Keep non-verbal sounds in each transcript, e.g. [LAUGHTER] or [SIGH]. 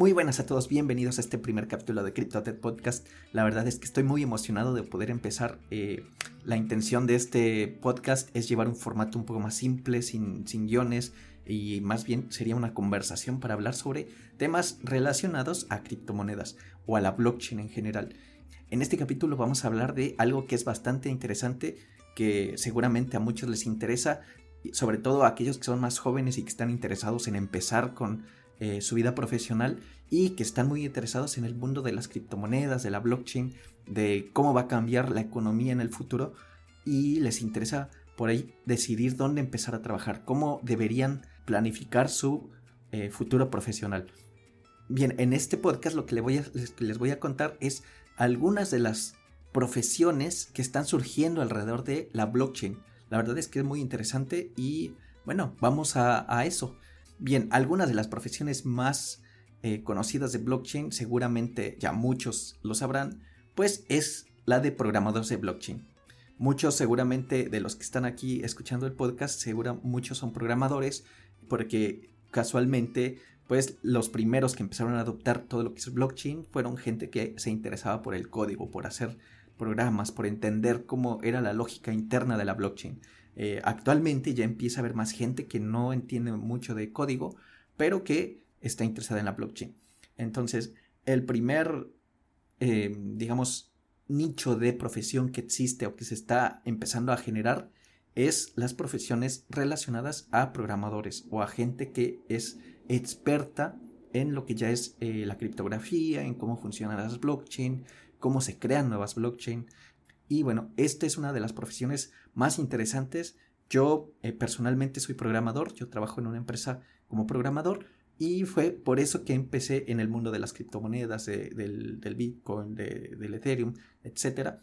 Muy buenas a todos, bienvenidos a este primer capítulo de CryptoTed Podcast. La verdad es que estoy muy emocionado de poder empezar. Eh, la intención de este podcast es llevar un formato un poco más simple, sin, sin guiones, y más bien sería una conversación para hablar sobre temas relacionados a criptomonedas o a la blockchain en general. En este capítulo vamos a hablar de algo que es bastante interesante, que seguramente a muchos les interesa, sobre todo a aquellos que son más jóvenes y que están interesados en empezar con eh, su vida profesional y que están muy interesados en el mundo de las criptomonedas, de la blockchain, de cómo va a cambiar la economía en el futuro y les interesa por ahí decidir dónde empezar a trabajar, cómo deberían planificar su eh, futuro profesional. Bien, en este podcast lo que les voy, a, contar es algunas de las profesiones que están surgiendo alrededor de la blockchain. La verdad es que es muy interesante y bueno, vamos a eso. Bien, algunas de las profesiones más eh, conocidas de blockchain, seguramente ya muchos lo sabrán, pues es la de programadores de blockchain. Muchos seguramente de los que están aquí escuchando el podcast, seguro muchos son programadores, porque casualmente, pues los primeros que empezaron a adoptar todo lo que es blockchain fueron gente que se interesaba por el código, por hacer programas, por entender cómo era la lógica interna de la blockchain. Eh, actualmente ya empieza a haber más gente que no entiende mucho de código, pero que está interesada en la blockchain. Entonces, el primer, eh, digamos, nicho de profesión que existe o que se está empezando a generar es las profesiones relacionadas a programadores o a gente que es experta en lo que ya es eh, la criptografía, en cómo funcionan las blockchain, cómo se crean nuevas blockchain. Y bueno, esta es una de las profesiones más interesantes. Yo eh, personalmente soy programador, yo trabajo en una empresa como programador y fue por eso que empecé en el mundo de las criptomonedas, del, Bitcoin, del Ethereum, etc.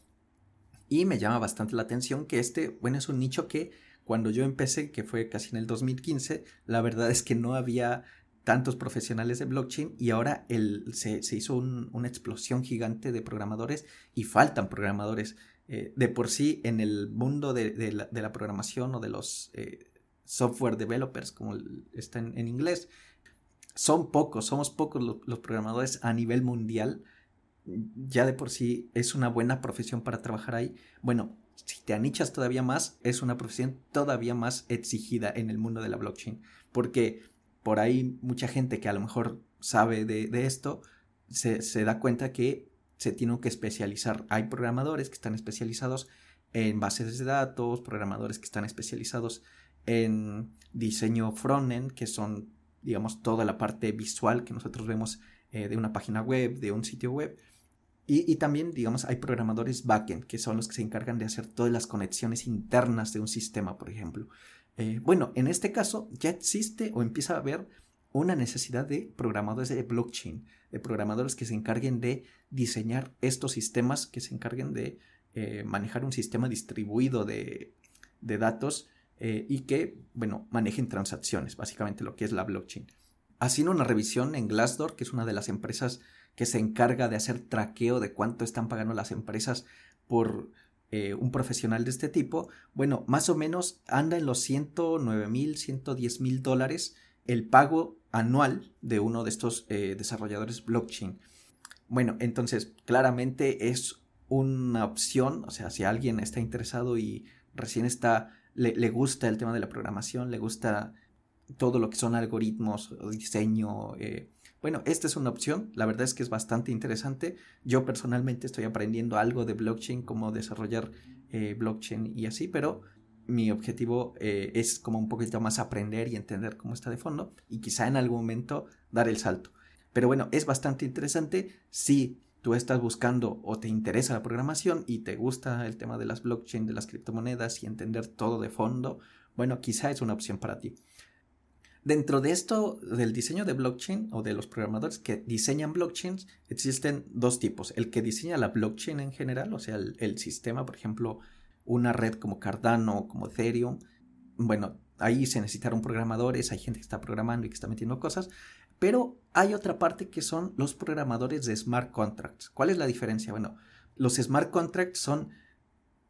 Y me llama bastante la atención que este, bueno, es un nicho que cuando yo empecé, que fue casi en el 2015, la verdad es que no había tantos profesionales de blockchain y ahora el, se, hizo una explosión gigante de programadores y faltan programadores. Eh, de por sí en el mundo de, la, programación o de los eh, software developers, como está en, inglés, son pocos, somos pocos los, programadores a nivel mundial. Ya de por sí es una buena profesión para trabajar ahí. Bueno, si te anichas todavía más, es una profesión todavía más exigida en el mundo de la blockchain. Porque por ahí mucha gente que a lo mejor sabe de, esto se, se, da cuenta que se tienen que especializar. Hay programadores que están especializados en bases de datos, programadores que están especializados en diseño frontend, que son, digamos, toda la parte visual que nosotros vemos eh, de una página web, de un sitio web. Y, también, digamos, hay programadores backend, que son los que se encargan de hacer todas las conexiones internas de un sistema, por ejemplo. Eh, bueno, en este caso ya existe o empieza a haber una necesidad de programadores de blockchain, de programadores que se encarguen de diseñar estos sistemas, que se encarguen de eh, manejar un sistema distribuido de, datos eh, y que, bueno, manejen transacciones, básicamente lo que es la blockchain. Haciendo una revisión en Glassdoor, que es una de las empresas que se encarga de hacer traqueo de cuánto están pagando las empresas por eh, un profesional de este tipo, bueno, más o menos anda en los 109 mil, 110 mil dólares el pago anual de uno de estos eh, desarrolladores blockchain. Bueno, entonces claramente es una opción, o sea, si alguien está interesado y recién está, le, gusta el tema de la programación, le gusta todo lo que son algoritmos, diseño, eh, bueno, esta es una opción, la verdad es que es bastante interesante. Yo personalmente estoy aprendiendo algo de blockchain, cómo desarrollar eh, blockchain y así, pero mi objetivo eh, es como un poquito más aprender y entender cómo está de fondo y quizá en algún momento dar el salto. Pero bueno, es bastante interesante si tú estás buscando o te interesa la programación y te gusta el tema de las blockchain, de las criptomonedas y entender todo de fondo, bueno, quizá es una opción para ti. Dentro de esto, del diseño de blockchain o de los programadores que diseñan blockchains, existen dos tipos. El que diseña la blockchain en general, o sea, el, el sistema, por ejemplo, una red como Cardano, como Ethereum, bueno, ahí se necesitaron programadores, hay gente que está programando y que está metiendo cosas, pero hay otra parte que son los programadores de smart contracts. ¿Cuál es la diferencia? Bueno, los smart contracts son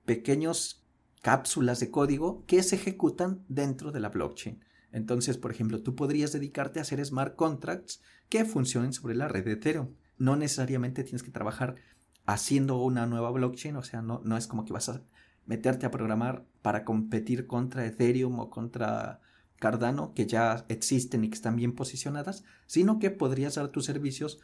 pequeños cápsulas de código que se ejecutan dentro de la blockchain. Entonces, por ejemplo, tú podrías dedicarte a hacer smart contracts que funcionen sobre la red de Ethereum. No necesariamente tienes que trabajar haciendo una nueva blockchain, o sea, no, no es como que vas a meterte a programar para competir contra Ethereum o contra Cardano, que ya existen y que están bien posicionadas, sino que podrías dar tus servicios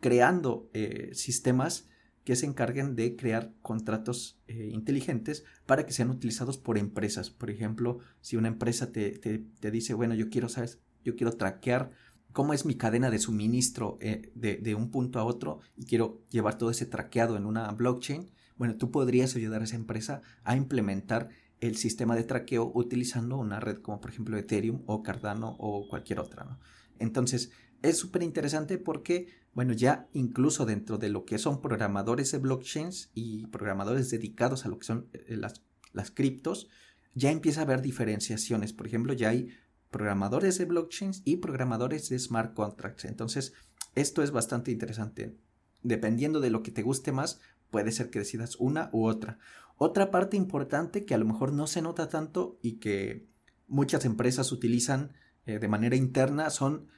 creando eh, sistemas que se encarguen de crear contratos eh, inteligentes para que sean utilizados por empresas. Por ejemplo, si una empresa te, te, dice, bueno, yo quiero, ¿sabes? Yo quiero traquear cómo es mi cadena de suministro eh, de, de, un punto a otro y quiero llevar todo ese traqueado en una blockchain, bueno, tú podrías ayudar a esa empresa a implementar el sistema de traqueo utilizando una red como por ejemplo Ethereum o Cardano o cualquier otra. Entonces, es súper interesante porque bueno, ya incluso dentro de lo que son programadores de blockchains y programadores dedicados a lo que son eh, las, las criptos, ya empieza a haber diferenciaciones. Por ejemplo, ya hay programadores de blockchains y programadores de smart contracts. Entonces, esto es bastante interesante. Dependiendo de lo que te guste más, puede ser que decidas una u otra. Otra parte importante que a lo mejor no se nota tanto y que muchas empresas utilizan eh, de manera interna son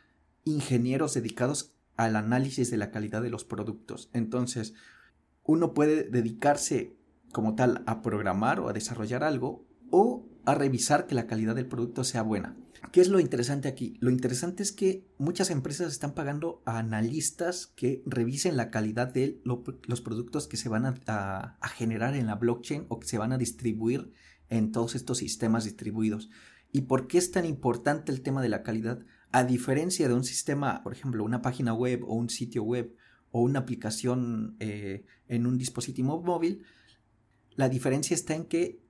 ingenieros dedicados al análisis de la calidad de los productos. Entonces, uno puede dedicarse como tal a programar o a desarrollar algo o a revisar que la calidad del producto sea buena. ¿Qué es lo interesante aquí? Lo interesante es que muchas empresas están pagando a analistas que revisen la calidad de los productos que se van a, generar en la blockchain o que se van a distribuir en todos estos sistemas distribuidos. ¿Y por qué es tan importante el tema de la calidad? A diferencia de un sistema, por ejemplo, una página web o un sitio web o una aplicación eh, en un dispositivo móvil, la diferencia está en que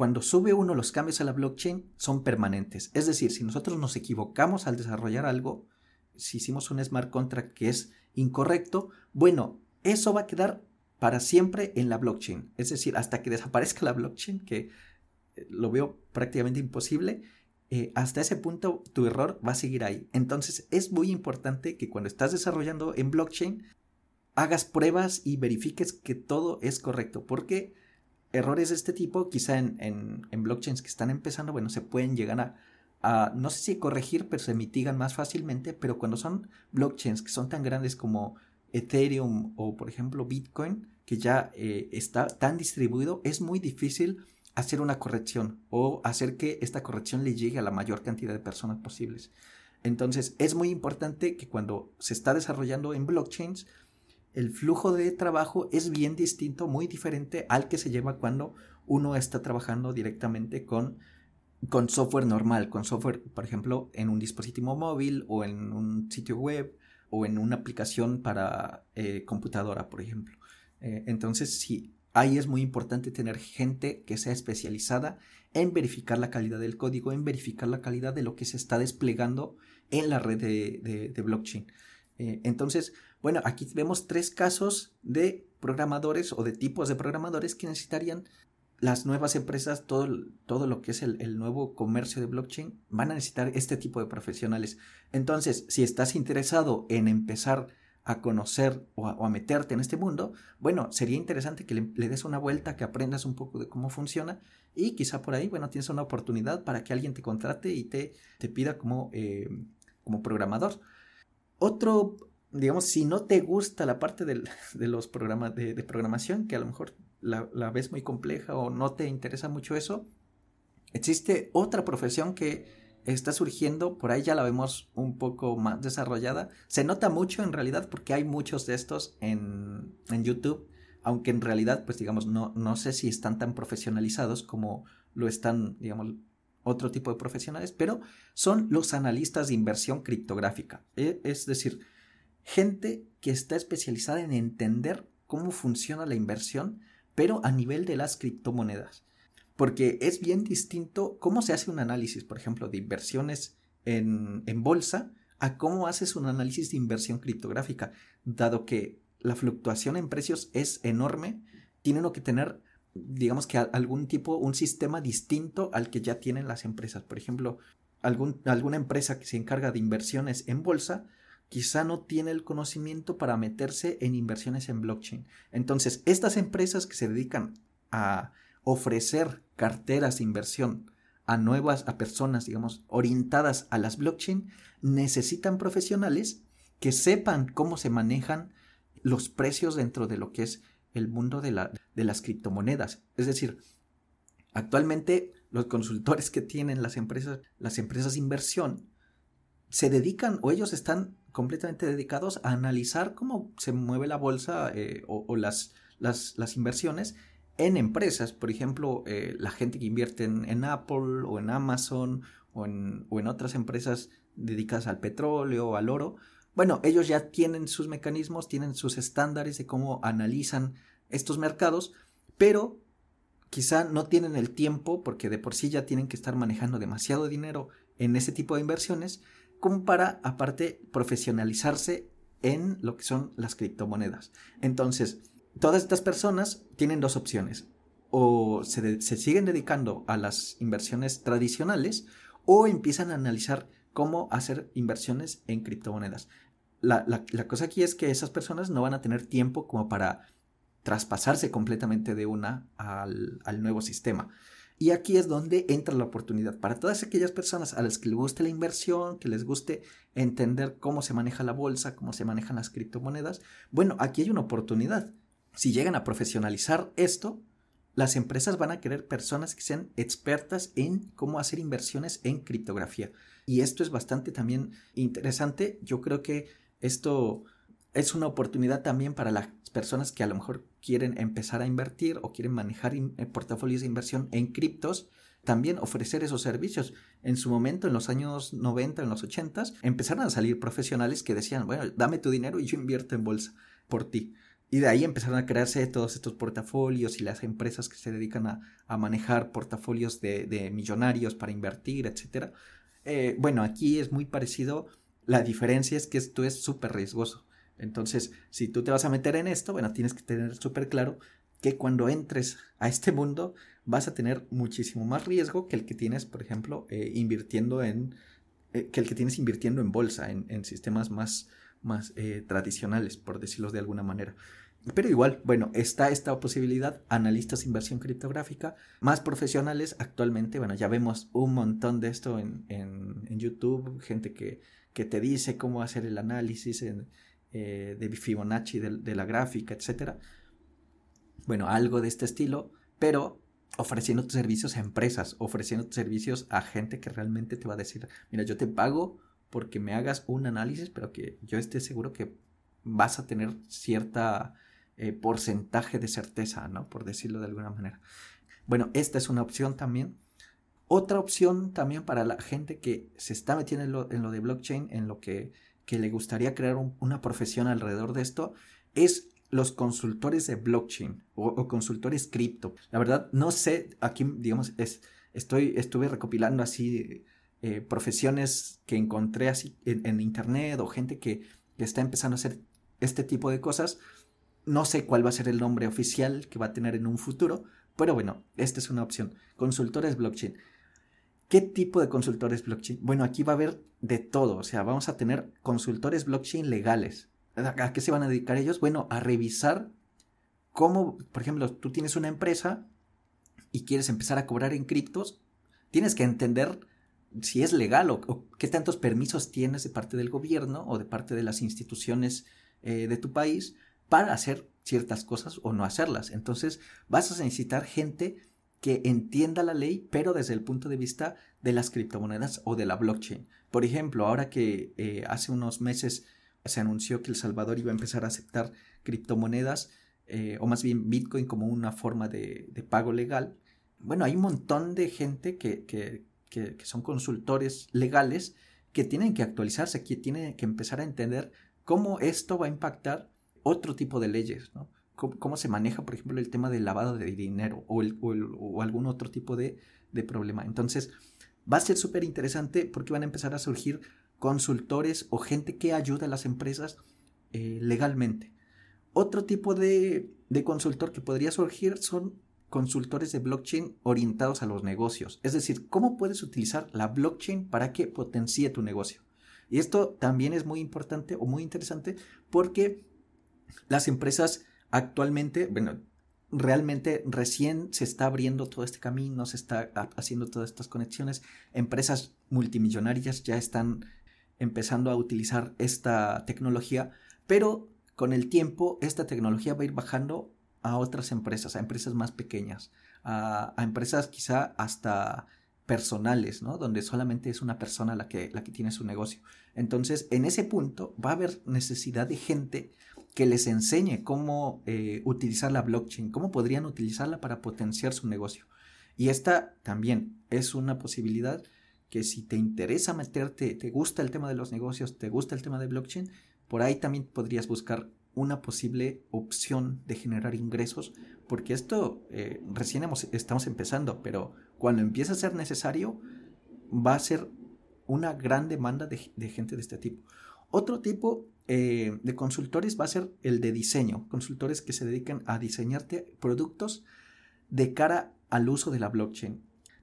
cuando sube uno los cambios a la blockchain son permanentes. Es decir, si nosotros nos equivocamos al desarrollar algo, si hicimos un smart contract que es incorrecto, bueno, eso va a quedar para siempre en la blockchain. Es decir, hasta que desaparezca la blockchain, que eh, lo veo prácticamente imposible, eh, hasta ese punto tu error va a seguir ahí. Entonces es muy importante que cuando estás desarrollando en blockchain hagas pruebas y verifiques que todo es correcto, porque errores de este tipo, quizá en, en, blockchains que están empezando, bueno, se pueden llegar a, a, no sé si corregir, pero se mitigan más fácilmente, pero cuando son blockchains que son tan grandes como Ethereum o por ejemplo Bitcoin, que ya eh, está tan distribuido, es muy difícil hacer una corrección o hacer que esta corrección le llegue a la mayor cantidad de personas posibles. Entonces es muy importante que cuando se está desarrollando en blockchains, el flujo de trabajo es bien distinto, muy diferente al que se lleva cuando uno está trabajando directamente con, con software normal, con software, por ejemplo, en un dispositivo móvil o en un sitio web o en una aplicación para eh, computadora, por ejemplo. Eh, entonces, si Ahí es muy importante tener gente que sea especializada en verificar la calidad del código, en verificar la calidad de lo que se está desplegando en la red de, blockchain. Eh, entonces, bueno, aquí vemos tres casos de programadores o de tipos de programadores que necesitarían las nuevas empresas, todo, todo lo que es el, el, nuevo comercio de blockchain, van a necesitar este tipo de profesionales. Entonces, si estás interesado en empezar a conocer o a, meterte en este mundo, bueno, sería interesante que le, des una vuelta, que aprendas un poco de cómo funciona y quizá por ahí, bueno, tienes una oportunidad para que alguien te contrate y te, te pida como, eh, como programador. Otro, digamos, si no te gusta la parte [LAUGHS] de los programas de, programación, que a lo mejor la, la ves muy compleja o no te interesa mucho eso, existe otra profesión que está surgiendo, por ahí ya la vemos un poco más desarrollada. Se nota mucho en realidad porque hay muchos de estos en, en YouTube, aunque en realidad, pues digamos, no, no sé si están tan profesionalizados como lo están, digamos, otro tipo de profesionales, pero son los analistas de inversión criptográfica. E, es decir, gente que está especializada en entender cómo funciona la inversión, pero a nivel de las criptomonedas porque es bien distinto cómo se hace un análisis, por ejemplo, de inversiones en, bolsa a cómo haces un análisis de inversión criptográfica, dado que la fluctuación en precios es enorme, tiene uno que tener, digamos que algún tipo, un sistema distinto al que ya tienen las empresas. Por ejemplo, algún, alguna empresa que se encarga de inversiones en bolsa, quizá no tiene el conocimiento para meterse en inversiones en blockchain. Entonces, estas empresas que se dedican a ofrecer carteras de inversión a nuevas, a personas, digamos, orientadas a las blockchain, necesitan profesionales que sepan cómo se manejan los precios dentro de lo que es el mundo de, la, de las criptomonedas. Es decir, actualmente los consultores que tienen las empresas, las empresas de inversión, se dedican o ellos están completamente dedicados a analizar cómo se mueve la bolsa eh, o, las, las, inversiones en empresas. Por ejemplo, eh, la gente que invierte en, Apple o en Amazon o en, o en otras empresas dedicadas al petróleo o al oro. Bueno, ellos ya tienen sus mecanismos, tienen sus estándares de cómo analizan estos mercados, pero quizá no tienen el tiempo, porque de por sí ya tienen que estar manejando demasiado dinero en ese tipo de inversiones, como para, aparte, profesionalizarse en lo que son las criptomonedas. Entonces, todas estas personas tienen dos opciones. O se, siguen dedicando a las inversiones tradicionales o empiezan a analizar cómo hacer inversiones en criptomonedas. La, la, cosa aquí es que esas personas no van a tener tiempo como para traspasarse completamente de una al, al nuevo sistema. Y aquí es donde entra la oportunidad para todas aquellas personas a las que les guste la inversión, que les guste entender cómo se maneja la bolsa, cómo se manejan las criptomonedas. Bueno, aquí hay una oportunidad. Si llegan a profesionalizar esto, las empresas van a querer personas que sean expertas en cómo hacer inversiones en criptografía. Y esto es bastante también interesante. Yo creo que esto es una oportunidad también para las personas que a lo mejor quieren empezar a invertir o quieren manejar eh, portafolios de inversión en criptos, también ofrecer esos servicios. En su momento, en los años 90, en los 80, empezaron a salir profesionales que decían, bueno, dame tu dinero y yo invierto en bolsa por ti. Y de ahí empezaron a crearse todos estos portafolios y las empresas que se dedican a, manejar portafolios de, millonarios para invertir, etc. Eh, bueno, aquí es muy parecido. La diferencia es que esto es súper riesgoso. Entonces, si tú te vas a meter en esto, bueno, tienes que tener súper claro que cuando entres a este mundo vas a tener muchísimo más riesgo que el que tienes, por ejemplo, eh, invirtiendo en, eh, que el que tienes invirtiendo en bolsa, en, sistemas más, más eh, tradicionales, por decirlo de alguna manera. Pero igual, bueno, está esta posibilidad, analistas de inversión criptográfica, más profesionales actualmente, bueno, ya vemos un montón de esto en, en YouTube, gente que, que, te dice cómo hacer el análisis eh, de Fibonacci de, la gráfica, etc. Bueno, algo de este estilo, pero ofreciendo tus servicios a empresas, ofreciendo tus servicios a gente que realmente te va a decir, mira, yo te pago porque me hagas un análisis, pero que yo esté seguro que vas a tener cierta eh, porcentaje de certeza, ¿no? Por decirlo de alguna manera. Bueno, esta es una opción también. Otra opción también para la gente que se está metiendo en lo de blockchain, en lo que que le gustaría crear una profesión alrededor de esto es los consultores de blockchain o, consultores cripto. La verdad, no sé, aquí, digamos, es, estoy, estuve recopilando así eh, profesiones que encontré así en, internet o gente que, que, está empezando a hacer este tipo de cosas. No sé cuál va a ser el nombre oficial que va a tener en un futuro, pero bueno, esta es una opción. Consultores blockchain. ¿Qué tipo de consultores blockchain? Bueno, aquí va a haber de todo, o sea, vamos a tener consultores blockchain legales. ¿A qué se van a dedicar ellos? Bueno, a revisar cómo, por ejemplo, tú tienes una empresa y quieres empezar a cobrar en criptos, tienes que entender si es legal o, qué tantos permisos tienes de parte del gobierno o de parte de las instituciones eh, de tu país para hacer ciertas cosas o no hacerlas. Entonces vas a necesitar gente que entienda la ley, pero desde el punto de vista de las criptomonedas o de la blockchain. Por ejemplo, ahora que eh, hace unos meses se anunció que El Salvador iba a empezar a aceptar criptomonedas, eh, o más bien Bitcoin como una forma de, pago legal, bueno, hay un montón de gente que, que, que, son consultores legales que tienen que actualizarse, que tienen que empezar a entender cómo esto va a impactar otro tipo de leyes, ¿no? Cómo, se maneja, por ejemplo, el tema del lavado de dinero o, algún otro tipo de, problema. Entonces, va a ser súper interesante porque van a empezar a surgir consultores o gente que ayuda a las empresas eh, legalmente. Otro tipo de, de, consultor que podría surgir son consultores de blockchain orientados a los negocios. Es decir, cómo puedes utilizar la blockchain para que potencie tu negocio. Y esto también es muy importante o muy interesante porque las empresas Actualmente, bueno, realmente recién se está abriendo todo este camino, se está haciendo todas estas conexiones. Empresas multimillonarias ya están empezando a utilizar esta tecnología, pero con el tiempo esta tecnología va a ir bajando a otras empresas, a empresas más pequeñas, a, empresas quizá hasta personales, ¿no? Donde solamente es una persona la que, la que tiene su negocio. Entonces, en ese punto va a haber necesidad de gente que les enseñe cómo eh, utilizar la blockchain, cómo podrían utilizarla para potenciar su negocio. Y esta también es una posibilidad que si te interesa meterte, te gusta el tema de los negocios, te gusta el tema de blockchain, por ahí también podrías buscar una posible opción de generar ingresos, porque esto eh, recién estamos empezando, pero cuando empieza a ser necesario, va a ser una gran demanda de, de gente de este tipo. Otro tipo eh, de consultores va a ser el de diseño, consultores que se dedican a diseñarte productos de cara al uso de la blockchain.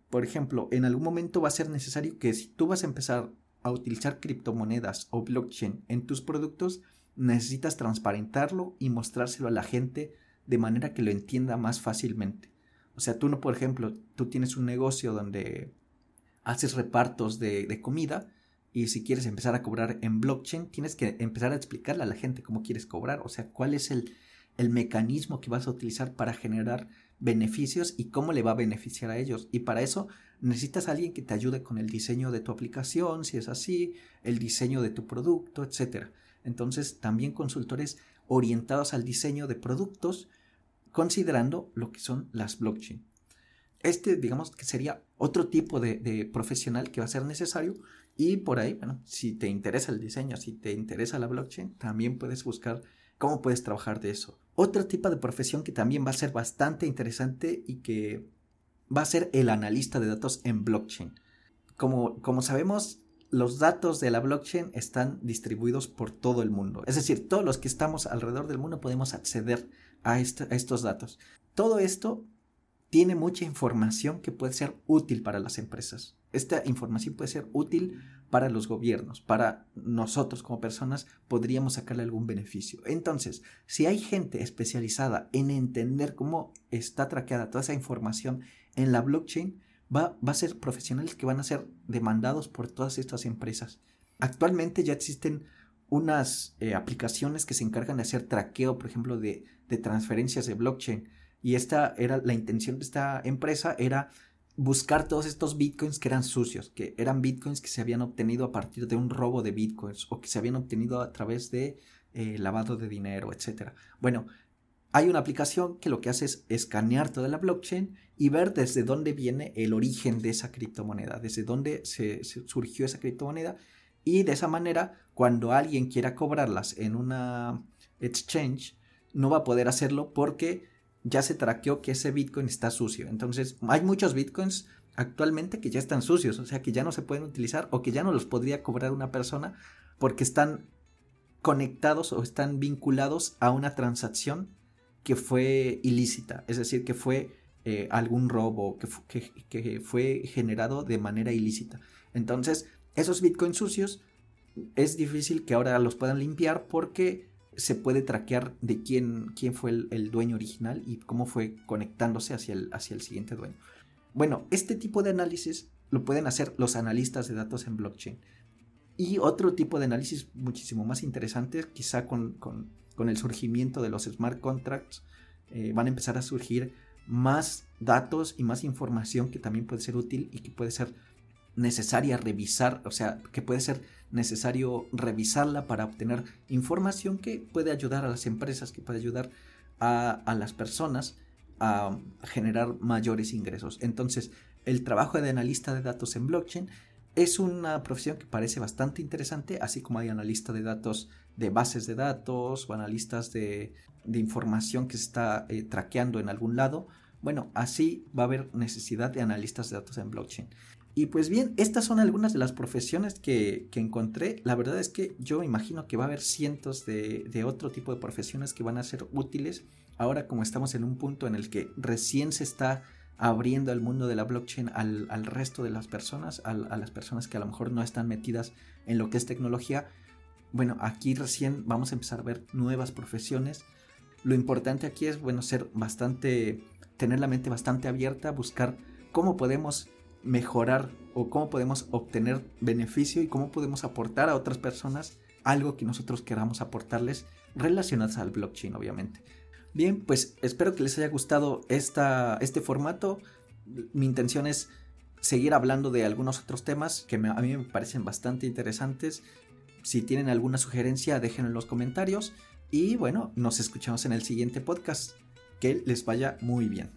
Por ejemplo, en algún momento va a ser necesario que si tú vas a empezar a utilizar criptomonedas o blockchain en tus productos, necesitas transparentarlo y mostrárselo a la gente de manera que lo entienda más fácilmente. O sea, tú no, por ejemplo, tú tienes un negocio donde haces repartos de, de comida y si quieres empezar a cobrar en blockchain, tienes que empezar a explicarle a la gente cómo quieres cobrar, o sea, cuál es el, el mecanismo que vas a utilizar para generar beneficios y cómo le va a beneficiar a ellos. Y para eso necesitas a alguien que te ayude con el diseño de tu aplicación, si es así, el diseño de tu producto, etc. Entonces, también consultores orientados al diseño de productos, considerando lo que son las blockchain. Este, digamos que sería otro tipo de, profesional que va a ser necesario y por ahí, bueno, si te interesa el diseño, si te interesa la blockchain, también puedes buscar cómo puedes trabajar de eso. Otro tipo de profesión que también va a ser bastante interesante y que va a ser el analista de datos en blockchain. Como, como sabemos, los datos de la blockchain están distribuidos por todo el mundo. Es decir, todos los que estamos alrededor del mundo podemos acceder a, a estos datos. Todo esto tiene mucha información que puede ser útil para las empresas. Esta información puede ser útil para los gobiernos, para nosotros como personas podríamos sacarle algún beneficio. Entonces, si hay gente especializada en entender cómo está traqueada toda esa información en la blockchain, va, a ser profesionales que van a ser demandados por todas estas empresas. Actualmente ya existen unas eh, aplicaciones que se encargan de hacer traqueo, por ejemplo, de transferencias de blockchain. Y esta era la intención de esta empresa era buscar todos estos bitcoins que eran sucios, que eran bitcoins que se habían obtenido a partir de un robo de bitcoins o que se habían obtenido a través de eh, lavado de dinero, etc. Bueno, hay una aplicación que lo que hace es escanear toda la blockchain y ver desde dónde viene el origen de esa criptomoneda, desde dónde se, surgió esa criptomoneda y de esa manera cuando alguien quiera cobrarlas en una exchange no va a poder hacerlo porque ya se traqueó que ese Bitcoin está sucio. Entonces, hay muchos Bitcoins actualmente que ya están sucios, o sea, que ya no se pueden utilizar o que ya no los podría cobrar una persona porque están conectados o están vinculados a una transacción que fue ilícita, es decir, que fue eh, algún robo, que, que fue generado de manera ilícita. Entonces, esos bitcoins sucios es difícil que ahora los puedan limpiar porque se puede traquear de quién, quién fue el, dueño original y cómo fue conectándose hacia el, hacia el siguiente dueño. Bueno, este tipo de análisis lo pueden hacer los analistas de datos en blockchain. Y otro tipo de análisis muchísimo más interesante, quizá con, el surgimiento de los smart contracts, eh, van a empezar a surgir más datos y más información que también puede ser útil y que puede ser necesaria revisar, o sea, que puede ser necesario revisarla para obtener información que puede ayudar a las empresas, que puede ayudar a, las personas a generar mayores ingresos. Entonces, el trabajo de analista de datos en blockchain es una profesión que parece bastante interesante, así como hay analista de datos de bases de datos o analistas de, información que se está eh, traqueando en algún lado. Bueno, así va a haber necesidad de analistas de datos en blockchain. Y pues bien, estas son algunas de las profesiones que, encontré. La verdad es que yo imagino que va a haber cientos de, otro tipo de profesiones que van a ser útiles. Ahora como estamos en un punto en el que recién se está abriendo el mundo de la blockchain al, resto de las personas, a las personas que a lo mejor no están metidas en lo que es tecnología. Bueno, aquí recién vamos a empezar a ver nuevas profesiones Lo importante aquí es, bueno, ser bastante, tener la mente bastante abierta, buscar cómo podemos mejorar o cómo podemos obtener beneficio y cómo podemos aportar a otras personas algo que nosotros queramos aportarles relacionados al blockchain, obviamente. Bien, pues espero que les haya gustado esta, este formato. Mi intención es seguir hablando de algunos otros temas que a mí me parecen bastante interesantes. Si tienen alguna sugerencia, déjenlo en los comentarios. Y bueno, nos escuchamos en el siguiente podcast. Que les vaya muy bien.